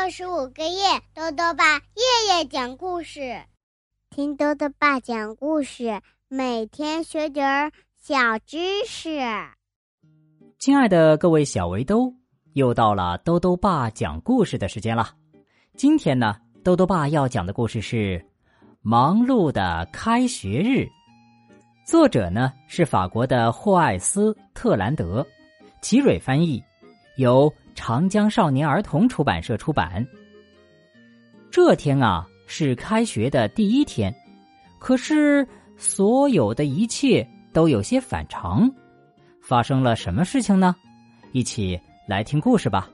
六十五个夜，豆豆爸夜夜讲故事，听豆豆爸讲故事，每天学点儿小知识。亲爱的各位小围兜，又到了豆豆爸讲故事的时间了。今天呢，豆豆爸要讲的故事是《忙碌的开学日》，作者呢是法国的霍艾斯特兰德，齐蕊翻译，由。长江少年儿童出版社出版。这天啊，是开学的第一天，可是所有的一切都有些反常。发生了什么事情呢？一起来听故事吧。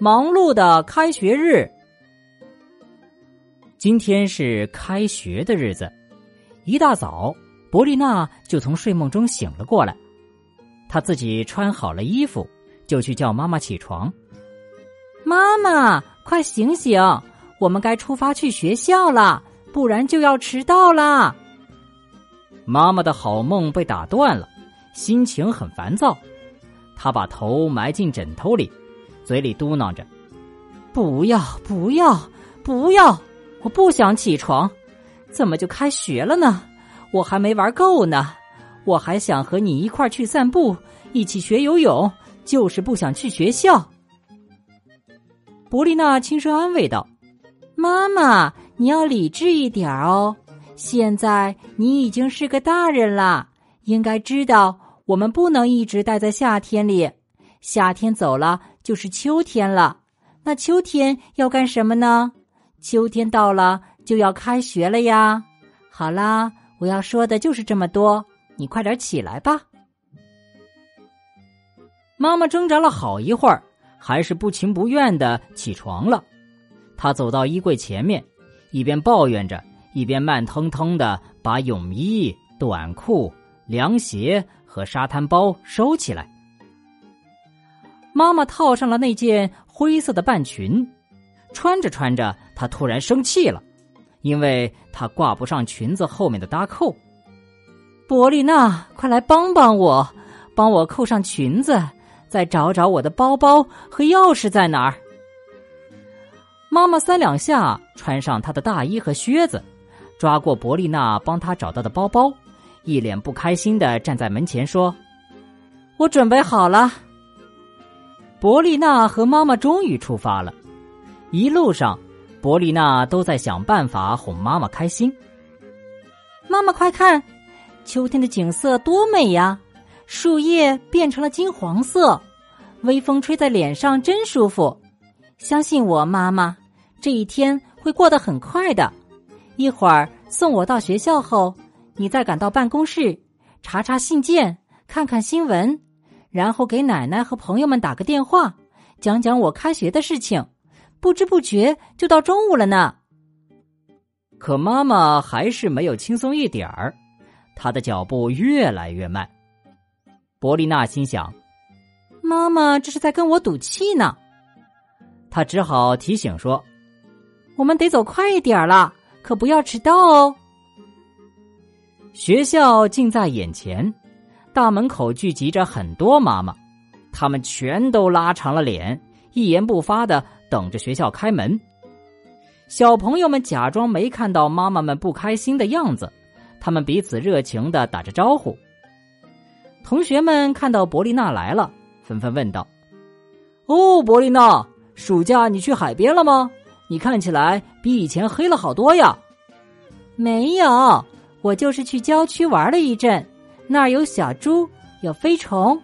忙碌的开学日，今天是开学的日子。一大早，伯丽娜就从睡梦中醒了过来，他自己穿好了衣服。就去叫妈妈起床。妈妈，快醒醒！我们该出发去学校了，不然就要迟到了。妈妈的好梦被打断了，心情很烦躁。她把头埋进枕头里，嘴里嘟囔着：“不要，不要，不要！我不想起床。怎么就开学了呢？我还没玩够呢。我还想和你一块儿去散步，一起学游泳。”就是不想去学校。伯丽娜轻声安慰道：“妈妈，你要理智一点哦。现在你已经是个大人了，应该知道我们不能一直待在夏天里。夏天走了就是秋天了，那秋天要干什么呢？秋天到了就要开学了呀。好啦，我要说的就是这么多，你快点起来吧。”妈妈挣扎了好一会儿，还是不情不愿的起床了。她走到衣柜前面，一边抱怨着，一边慢腾腾的把泳衣、短裤、凉鞋和沙滩包收起来。妈妈套上了那件灰色的半裙，穿着穿着，她突然生气了，因为她挂不上裙子后面的搭扣。伯丽娜，快来帮帮我，帮我扣上裙子。再找找我的包包和钥匙在哪儿？妈妈三两下穿上她的大衣和靴子，抓过伯丽娜帮她找到的包包，一脸不开心的站在门前说：“我准备好了。”伯丽娜和妈妈终于出发了。一路上，伯丽娜都在想办法哄妈妈开心。妈妈，快看，秋天的景色多美呀！树叶变成了金黄色，微风吹在脸上真舒服。相信我，妈妈，这一天会过得很快的。一会儿送我到学校后，你再赶到办公室，查查信件，看看新闻，然后给奶奶和朋友们打个电话，讲讲我开学的事情。不知不觉就到中午了呢。可妈妈还是没有轻松一点儿，他的脚步越来越慢。伯丽娜心想：“妈妈这是在跟我赌气呢。”她只好提醒说：“我们得走快一点了，可不要迟到哦。”学校近在眼前，大门口聚集着很多妈妈，他们全都拉长了脸，一言不发的等着学校开门。小朋友们假装没看到妈妈们不开心的样子，他们彼此热情的打着招呼。同学们看到伯丽娜来了，纷纷问道：“哦，伯丽娜，暑假你去海边了吗？你看起来比以前黑了好多呀。”“没有，我就是去郊区玩了一阵，那儿有小猪，有飞虫，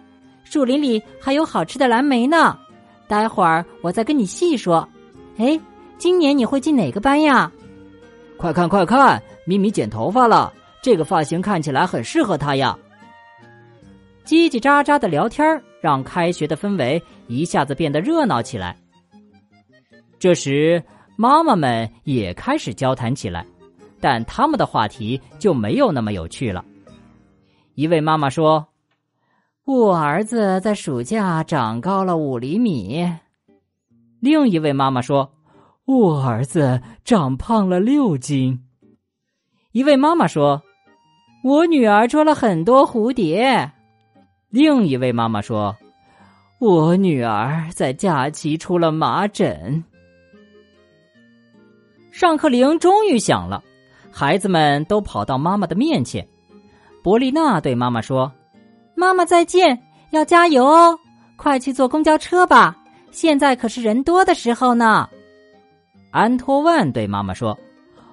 树林里还有好吃的蓝莓呢。待会儿我再跟你细说。哎，今年你会进哪个班呀？”“快看快看，咪咪剪头发了，这个发型看起来很适合他呀。”叽叽喳喳的聊天让开学的氛围一下子变得热闹起来。这时，妈妈们也开始交谈起来，但他们的话题就没有那么有趣了。一位妈妈说：“我儿子在暑假长高了五厘米。”另一位妈妈说：“我儿子长胖了六斤。”一位妈妈说：“我女儿捉了很多蝴蝶。”另一位妈妈说：“我女儿在假期出了麻疹。上课铃终于响了，孩子们都跑到妈妈的面前。伯丽娜对妈妈说：“妈妈再见，要加油哦！快去坐公交车吧，现在可是人多的时候呢。”安托万对妈妈说：“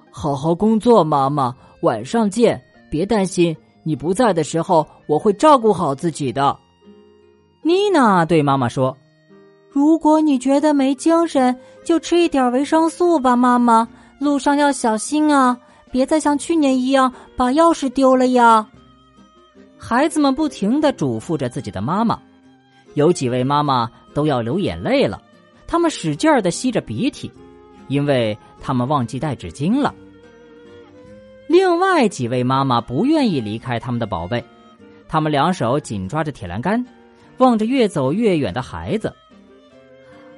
好好工作，妈妈，晚上见。别担心，你不在的时候，我会照顾好自己的。”妮娜对妈妈说：“如果你觉得没精神，就吃一点维生素吧，妈妈。路上要小心啊，别再像去年一样把钥匙丢了呀。”孩子们不停的嘱咐着自己的妈妈，有几位妈妈都要流眼泪了，他们使劲儿的吸着鼻涕，因为他们忘记带纸巾了。另外几位妈妈不愿意离开他们的宝贝，他们两手紧抓着铁栏杆。望着越走越远的孩子，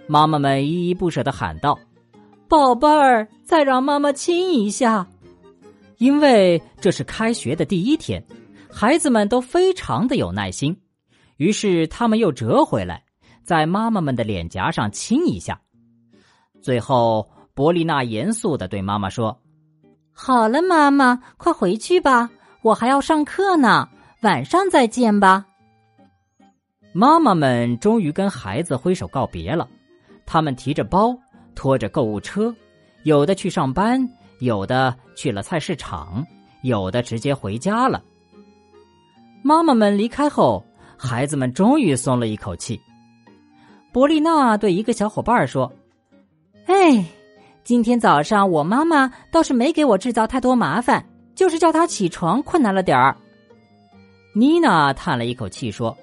妈妈们依依不舍的喊道：“宝贝儿，再让妈妈亲一下。”因为这是开学的第一天，孩子们都非常的有耐心，于是他们又折回来，在妈妈们的脸颊上亲一下。最后，伯丽娜严肃的对妈妈说：“好了，妈妈，快回去吧，我还要上课呢，晚上再见吧。”妈妈们终于跟孩子挥手告别了，他们提着包，拖着购物车，有的去上班，有的去了菜市场，有的直接回家了。妈妈们离开后，孩子们终于松了一口气。伯利娜对一个小伙伴说：“哎，今天早上我妈妈倒是没给我制造太多麻烦，就是叫她起床困难了点儿。”妮娜叹了一口气说。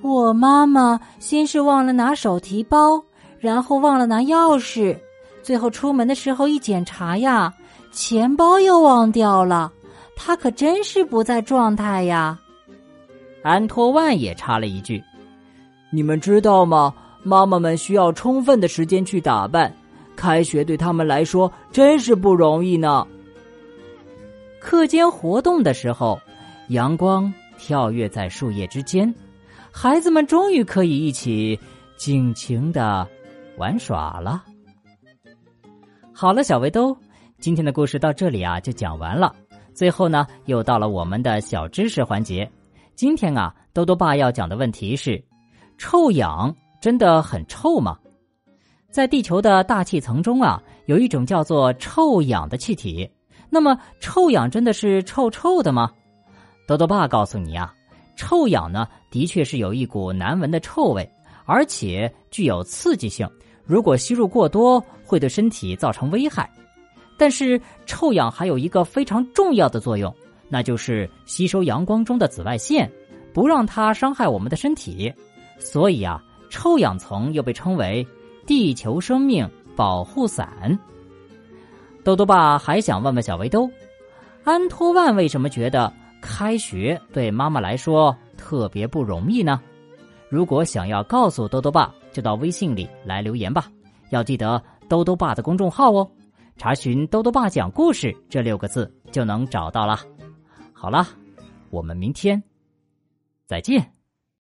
我妈妈先是忘了拿手提包，然后忘了拿钥匙，最后出门的时候一检查呀，钱包又忘掉了。她可真是不在状态呀。安托万也插了一句：“你们知道吗？妈妈们需要充分的时间去打扮，开学对他们来说真是不容易呢。”课间活动的时候，阳光跳跃在树叶之间。孩子们终于可以一起尽情的玩耍了。好了，小围兜，今天的故事到这里啊就讲完了。最后呢，又到了我们的小知识环节。今天啊，兜兜爸要讲的问题是：臭氧真的很臭吗？在地球的大气层中啊，有一种叫做臭氧的气体。那么，臭氧真的是臭臭的吗？多多爸告诉你啊。臭氧呢，的确是有一股难闻的臭味，而且具有刺激性。如果吸入过多，会对身体造成危害。但是，臭氧还有一个非常重要的作用，那就是吸收阳光中的紫外线，不让它伤害我们的身体。所以啊，臭氧层又被称为地球生命保护伞。豆豆爸还想问问小围兜，安托万为什么觉得？开学对妈妈来说特别不容易呢。如果想要告诉兜兜爸，就到微信里来留言吧。要记得兜兜爸的公众号哦，查询“兜兜爸讲故事”这六个字就能找到了。好了，我们明天再见。